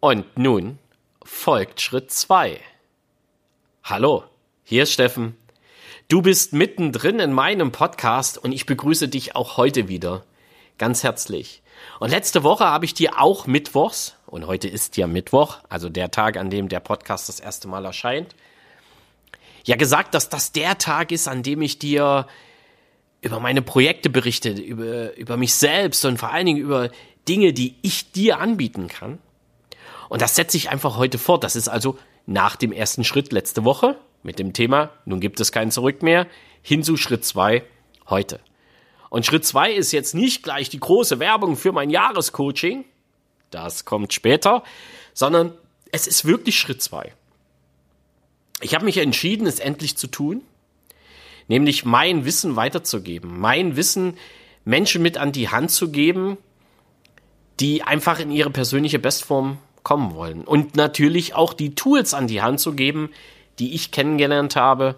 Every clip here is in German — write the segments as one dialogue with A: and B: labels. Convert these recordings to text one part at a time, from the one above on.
A: Und nun folgt Schritt 2. Hallo, hier ist Steffen. Du bist mittendrin in meinem Podcast und ich begrüße dich auch heute wieder. Ganz herzlich. Und letzte Woche habe ich dir auch Mittwochs, und heute ist ja Mittwoch, also der Tag, an dem der Podcast das erste Mal erscheint, ja gesagt, dass das der Tag ist, an dem ich dir über meine Projekte berichte, über, über mich selbst und vor allen Dingen über Dinge, die ich dir anbieten kann. Und das setze ich einfach heute fort. Das ist also nach dem ersten Schritt letzte Woche mit dem Thema, nun gibt es kein Zurück mehr, hin zu Schritt zwei heute. Und Schritt zwei ist jetzt nicht gleich die große Werbung für mein Jahrescoaching, das kommt später, sondern es ist wirklich Schritt zwei. Ich habe mich entschieden, es endlich zu tun, nämlich mein Wissen weiterzugeben, mein Wissen Menschen mit an die Hand zu geben, die einfach in ihre persönliche Bestform kommen wollen. Und natürlich auch die Tools an die Hand zu geben, die ich kennengelernt habe,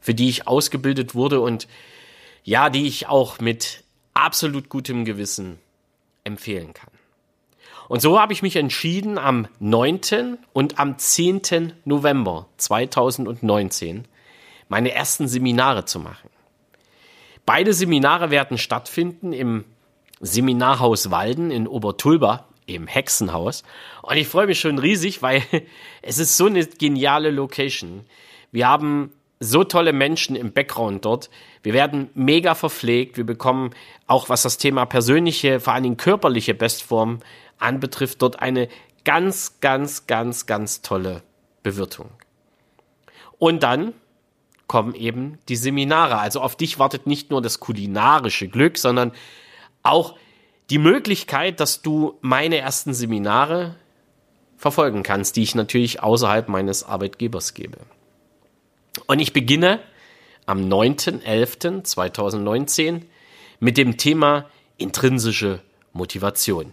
A: für die ich ausgebildet wurde und ja, die ich auch mit absolut gutem Gewissen empfehlen kann. Und so habe ich mich entschieden, am 9. und am 10. November 2019 meine ersten Seminare zu machen. Beide Seminare werden stattfinden im Seminarhaus Walden in Obertulba im Hexenhaus. Und ich freue mich schon riesig, weil es ist so eine geniale Location. Wir haben so tolle Menschen im Background dort. Wir werden mega verpflegt. Wir bekommen auch, was das Thema persönliche, vor allen Dingen körperliche Bestform anbetrifft, dort eine ganz, ganz, ganz, ganz tolle Bewirtung. Und dann kommen eben die Seminare. Also auf dich wartet nicht nur das kulinarische Glück, sondern auch die Möglichkeit, dass du meine ersten Seminare verfolgen kannst, die ich natürlich außerhalb meines Arbeitgebers gebe. Und ich beginne am 9.11.2019 mit dem Thema intrinsische Motivation.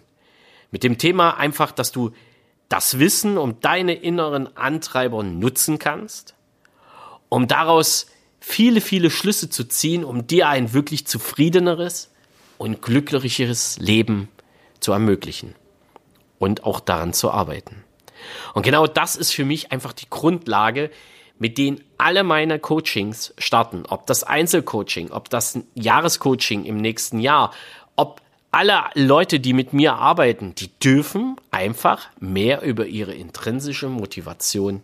A: Mit dem Thema einfach, dass du das Wissen um deine inneren Antreiber nutzen kannst, um daraus viele, viele Schlüsse zu ziehen, um dir ein wirklich zufriedeneres, und glücklicheres Leben zu ermöglichen und auch daran zu arbeiten. Und genau das ist für mich einfach die Grundlage, mit denen alle meine Coachings starten. Ob das Einzelcoaching, ob das Jahrescoaching im nächsten Jahr, ob alle Leute, die mit mir arbeiten, die dürfen einfach mehr über ihre intrinsische Motivation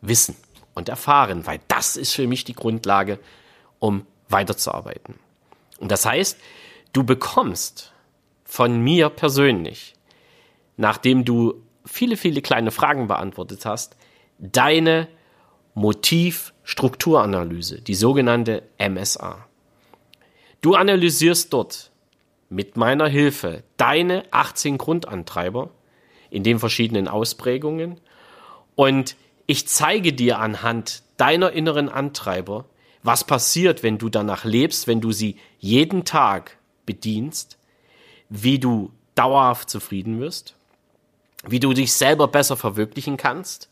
A: wissen und erfahren, weil das ist für mich die Grundlage, um weiterzuarbeiten. Und das heißt, Du bekommst von mir persönlich, nachdem du viele, viele kleine Fragen beantwortet hast, deine Motivstrukturanalyse, die sogenannte MSA. Du analysierst dort mit meiner Hilfe deine 18 Grundantreiber in den verschiedenen Ausprägungen und ich zeige dir anhand deiner inneren Antreiber, was passiert, wenn du danach lebst, wenn du sie jeden Tag bedienst, wie du dauerhaft zufrieden wirst, wie du dich selber besser verwirklichen kannst,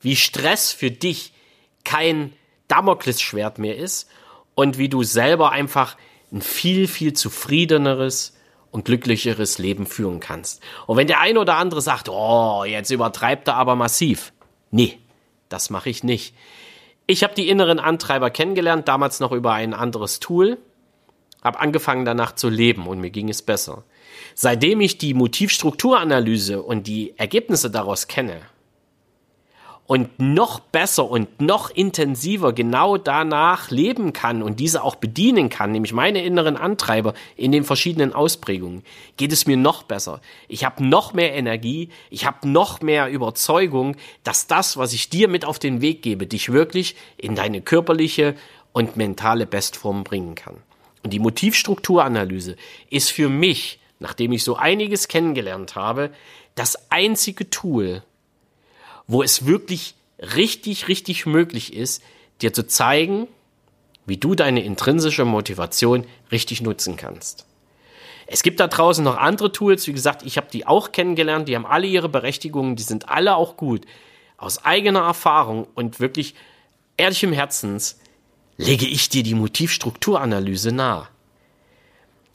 A: wie Stress für dich kein Damoklesschwert mehr ist und wie du selber einfach ein viel, viel zufriedeneres und glücklicheres Leben führen kannst. Und wenn der eine oder andere sagt, oh, jetzt übertreibt er aber massiv. Nee, das mache ich nicht. Ich habe die inneren Antreiber kennengelernt, damals noch über ein anderes Tool, habe angefangen danach zu leben und mir ging es besser. Seitdem ich die Motivstrukturanalyse und die Ergebnisse daraus kenne und noch besser und noch intensiver genau danach leben kann und diese auch bedienen kann, nämlich meine inneren Antreiber in den verschiedenen Ausprägungen, geht es mir noch besser. Ich habe noch mehr Energie, ich habe noch mehr Überzeugung, dass das, was ich dir mit auf den Weg gebe, dich wirklich in deine körperliche und mentale Bestform bringen kann. Und die Motivstrukturanalyse ist für mich, nachdem ich so einiges kennengelernt habe, das einzige Tool, wo es wirklich richtig, richtig möglich ist, dir zu zeigen, wie du deine intrinsische Motivation richtig nutzen kannst. Es gibt da draußen noch andere Tools, wie gesagt, ich habe die auch kennengelernt, die haben alle ihre Berechtigungen, die sind alle auch gut. Aus eigener Erfahrung und wirklich ehrlichem Herzens lege ich dir die Motivstrukturanalyse nahe.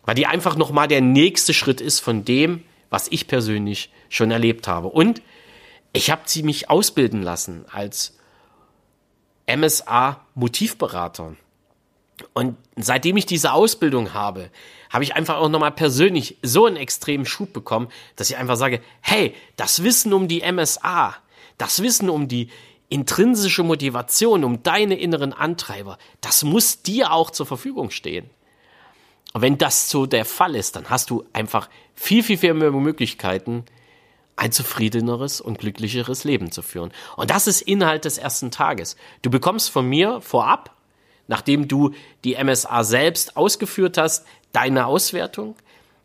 A: Weil die einfach nochmal der nächste Schritt ist von dem, was ich persönlich schon erlebt habe. Und ich habe sie mich ausbilden lassen als MSA-Motivberater. Und seitdem ich diese Ausbildung habe, habe ich einfach auch nochmal persönlich so einen extremen Schub bekommen, dass ich einfach sage, hey, das Wissen um die MSA, das Wissen um die intrinsische Motivation, um deine inneren Antreiber, das muss dir auch zur Verfügung stehen. Und wenn das so der Fall ist, dann hast du einfach viel, viel, viel mehr Möglichkeiten, ein zufriedeneres und glücklicheres Leben zu führen. Und das ist Inhalt des ersten Tages. Du bekommst von mir vorab, nachdem du die MSA selbst ausgeführt hast, deine Auswertung.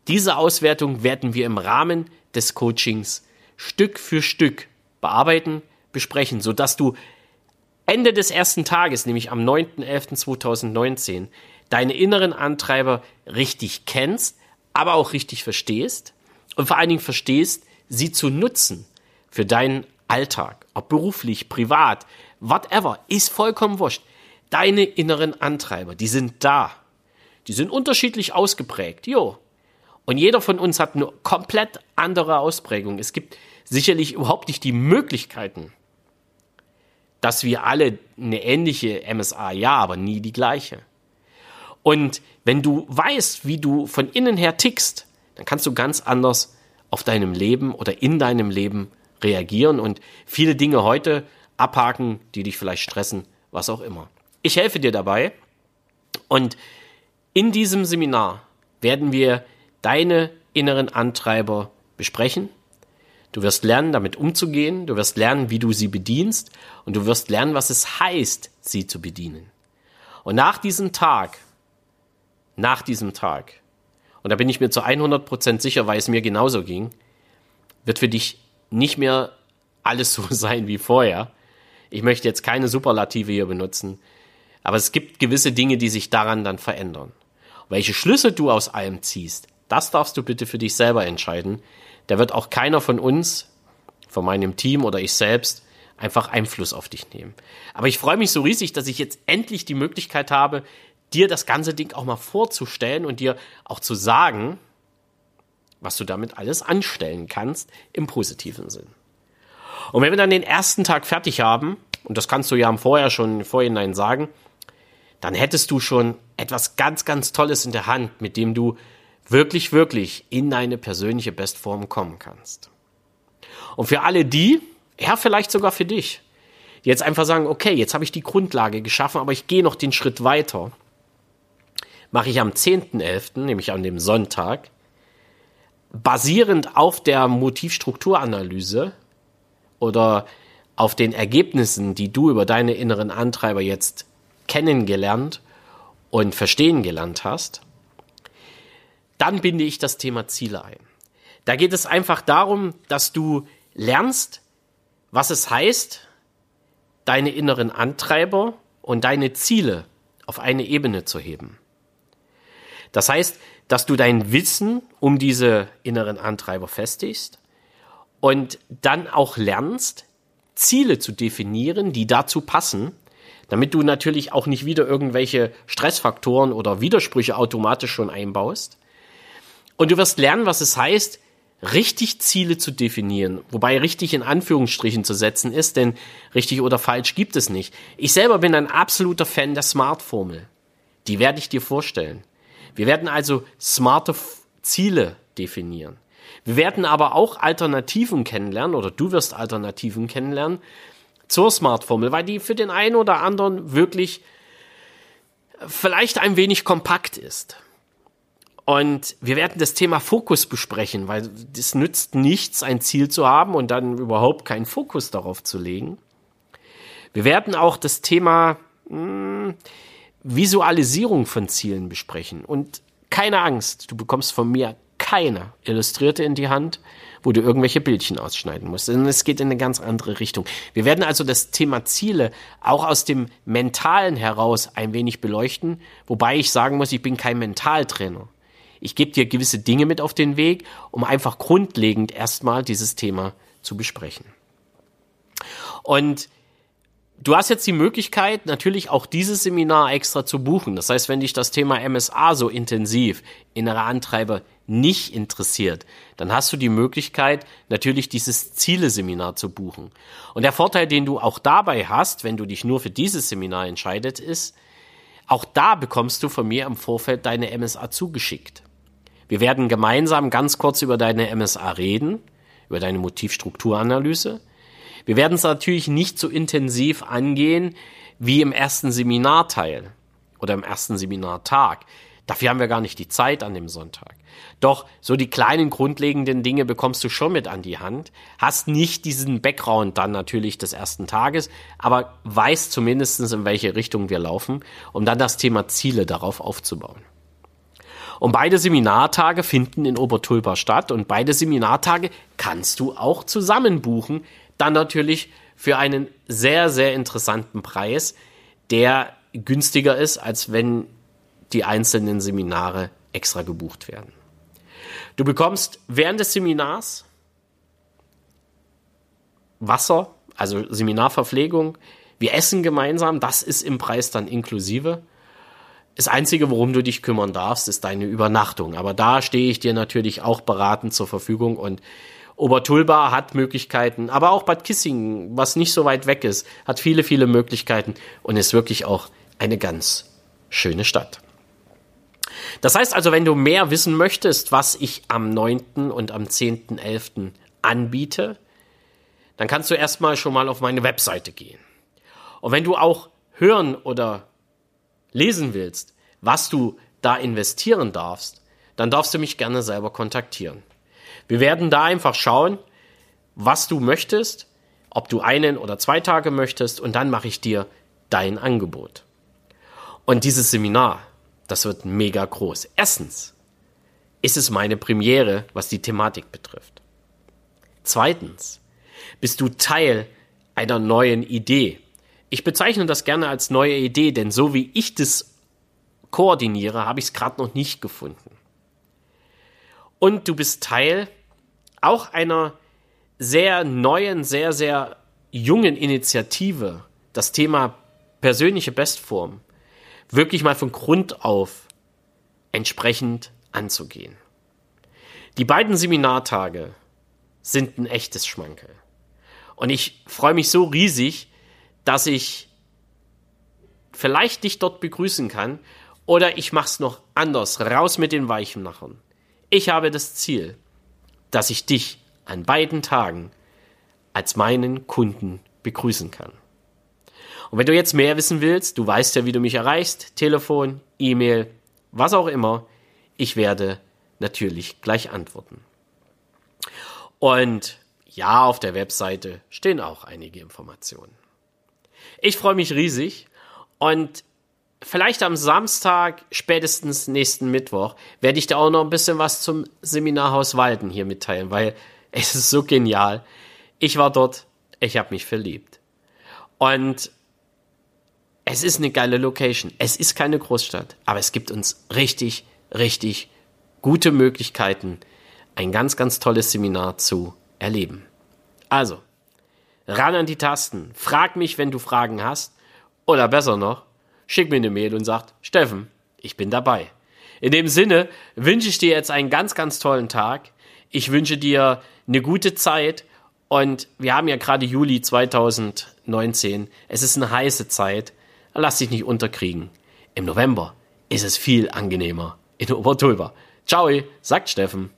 A: Diese Auswertung werden wir im Rahmen des Coachings Stück für Stück bearbeiten, besprechen, sodass du Ende des ersten Tages, nämlich am 9.11.2019, deine inneren Antreiber richtig kennst, aber auch richtig verstehst und vor allen Dingen verstehst, sie zu nutzen für deinen Alltag, ob beruflich, privat, whatever, ist vollkommen wurscht. Deine inneren Antreiber, die sind da. Die sind unterschiedlich ausgeprägt, jo. Und jeder von uns hat eine komplett andere Ausprägung. Es gibt sicherlich überhaupt nicht die Möglichkeiten, dass wir alle eine ähnliche MSA, ja, aber nie die gleiche. Und wenn du weißt, wie du von innen her tickst, dann kannst du ganz anders auf deinem Leben oder in deinem Leben reagieren und viele Dinge heute abhaken, die dich vielleicht stressen, was auch immer. Ich helfe dir dabei und in diesem Seminar werden wir deine inneren Antreiber besprechen. Du wirst lernen, damit umzugehen, du wirst lernen, wie du sie bedienst und du wirst lernen, was es heißt, sie zu bedienen. Und nach diesem Tag, nach diesem Tag und da bin ich mir zu 100% sicher, weil es mir genauso ging, wird für dich nicht mehr alles so sein wie vorher. Ich möchte jetzt keine Superlative hier benutzen, aber es gibt gewisse Dinge, die sich daran dann verändern. Welche Schlüsse du aus allem ziehst, das darfst du bitte für dich selber entscheiden. Da wird auch keiner von uns, von meinem Team oder ich selbst, einfach Einfluss auf dich nehmen. Aber ich freue mich so riesig, dass ich jetzt endlich die Möglichkeit habe, dir das ganze Ding auch mal vorzustellen und dir auch zu sagen, was du damit alles anstellen kannst im positiven Sinn. Und wenn wir dann den ersten Tag fertig haben, und das kannst du ja im Vorher schon im Vorhinein sagen, dann hättest du schon etwas ganz, ganz Tolles in der Hand, mit dem du wirklich, wirklich in deine persönliche Bestform kommen kannst. Und für alle die, ja, vielleicht sogar für dich, die jetzt einfach sagen, okay, jetzt habe ich die Grundlage geschaffen, aber ich gehe noch den Schritt weiter mache ich am 10.11., nämlich an dem Sonntag, basierend auf der Motivstrukturanalyse oder auf den Ergebnissen, die du über deine inneren Antreiber jetzt kennengelernt und verstehen gelernt hast, dann binde ich das Thema Ziele ein. Da geht es einfach darum, dass du lernst, was es heißt, deine inneren Antreiber und deine Ziele auf eine Ebene zu heben. Das heißt, dass du dein Wissen um diese inneren Antreiber festigst und dann auch lernst, Ziele zu definieren, die dazu passen, damit du natürlich auch nicht wieder irgendwelche Stressfaktoren oder Widersprüche automatisch schon einbaust. Und du wirst lernen, was es heißt, richtig Ziele zu definieren, wobei richtig in Anführungsstrichen zu setzen ist, denn richtig oder falsch gibt es nicht. Ich selber bin ein absoluter Fan der Smart-Formel. Die werde ich dir vorstellen. Wir werden also smarte Ziele definieren. Wir werden aber auch Alternativen kennenlernen oder du wirst Alternativen kennenlernen zur Smart-Formel, weil die für den einen oder anderen wirklich vielleicht ein wenig kompakt ist. Und wir werden das Thema Fokus besprechen, weil es nützt nichts, ein Ziel zu haben und dann überhaupt keinen Fokus darauf zu legen. Wir werden auch das Thema mh, hm, Visualisierung von Zielen besprechen. Und keine Angst, du bekommst von mir keine Illustrierte in die Hand, wo du irgendwelche Bildchen ausschneiden musst. Denn es geht in eine ganz andere Richtung. Wir werden also das Thema Ziele auch aus dem Mentalen heraus ein wenig beleuchten, wobei ich sagen muss, ich bin kein Mentaltrainer. Ich gebe dir gewisse Dinge mit auf den Weg, um einfach grundlegend erstmal dieses Thema zu besprechen. Und Du hast jetzt die Möglichkeit, natürlich auch dieses Seminar extra zu buchen. Das heißt, wenn dich das Thema MSA so intensiv, innere Antreiber nicht interessiert, dann hast du die Möglichkeit, natürlich dieses Ziele-Seminar zu buchen. Und der Vorteil, den du auch dabei hast, wenn du dich nur für dieses Seminar entscheidest, ist, auch da bekommst du von mir im Vorfeld deine MSA zugeschickt. Wir werden gemeinsam ganz kurz über deine MSA reden, über deine Motivstrukturanalyse. Wir werden es natürlich nicht so intensiv angehen wie im ersten Seminarteil oder im ersten Seminartag. Dafür haben wir gar nicht die Zeit an dem Sonntag. Doch so die kleinen grundlegenden Dinge bekommst du schon mit an die Hand, hast nicht diesen Background dann natürlich des ersten Tages, aber weißt zumindestens in welche Richtung wir laufen, um dann das Thema Ziele darauf aufzubauen. Und beide Seminartage finden in Obertulpa statt und beide Seminartage kannst du auch zusammen buchen, dann natürlich für einen sehr, sehr interessanten Preis, der günstiger ist, als wenn die einzelnen Seminare extra gebucht werden. Du bekommst während des Seminars Wasser, also Seminarverpflegung. Wir essen gemeinsam, das ist im Preis dann inklusive. Das Einzige, worum du dich kümmern darfst, ist deine Übernachtung. Aber da stehe ich dir natürlich auch beratend zur Verfügung und Obertulba hat Möglichkeiten, aber auch Bad Kissingen, was nicht so weit weg ist, hat viele, viele Möglichkeiten und ist wirklich auch eine ganz schöne Stadt. Das heißt also, wenn du mehr wissen möchtest, was ich am 9. und am 10.11. anbiete, dann kannst du erstmal schon mal auf meine Webseite gehen. Und wenn du auch hören oder lesen willst, was du da investieren darfst, dann darfst du mich gerne selber kontaktieren. Wir werden da einfach schauen, was du möchtest, ob du einen oder zwei Tage möchtest und dann mache ich dir dein Angebot. Und dieses Seminar, das wird mega groß. Erstens ist es meine Premiere, was die Thematik betrifft. Zweitens bist du Teil einer neuen Idee. Ich bezeichne das gerne als neue Idee, denn so wie ich das koordiniere, habe ich es gerade noch nicht gefunden. Und du bist Teil auch einer sehr neuen, sehr, sehr jungen Initiative, das Thema persönliche Bestform wirklich mal von Grund auf entsprechend anzugehen. Die beiden Seminartage sind ein echtes Schmankel. Und ich freue mich so riesig, dass ich vielleicht dich dort begrüßen kann oder ich mache es noch anders, raus mit den Weichenmachern. Ich habe das Ziel, dass ich dich an beiden Tagen als meinen Kunden begrüßen kann. Und wenn du jetzt mehr wissen willst, du weißt ja, wie du mich erreichst, Telefon, E-Mail, was auch immer, ich werde natürlich gleich antworten. Und ja, auf der Webseite stehen auch einige Informationen. Ich freue mich riesig und vielleicht am Samstag, spätestens nächsten Mittwoch, werde ich da auch noch ein bisschen was zum Seminarhaus Walden hier mitteilen, weil es ist so genial. Ich war dort, ich habe mich verliebt. Und es ist eine geile Location. Es ist keine Großstadt, aber es gibt uns richtig, richtig gute Möglichkeiten, ein ganz, ganz tolles Seminar zu erleben. Also, ran an die Tasten, frag mich, wenn du Fragen hast, oder besser noch, schick mir eine Mail und sag, Steffen, ich bin dabei. In dem Sinne wünsche ich dir jetzt einen ganz, ganz tollen Tag. Ich wünsche dir eine gute Zeit und wir haben ja gerade Juli 2019. Es ist eine heiße Zeit lass dich nicht unterkriegen. Im November ist es viel angenehmer in Obertulba. Ciao, sagt Steffen.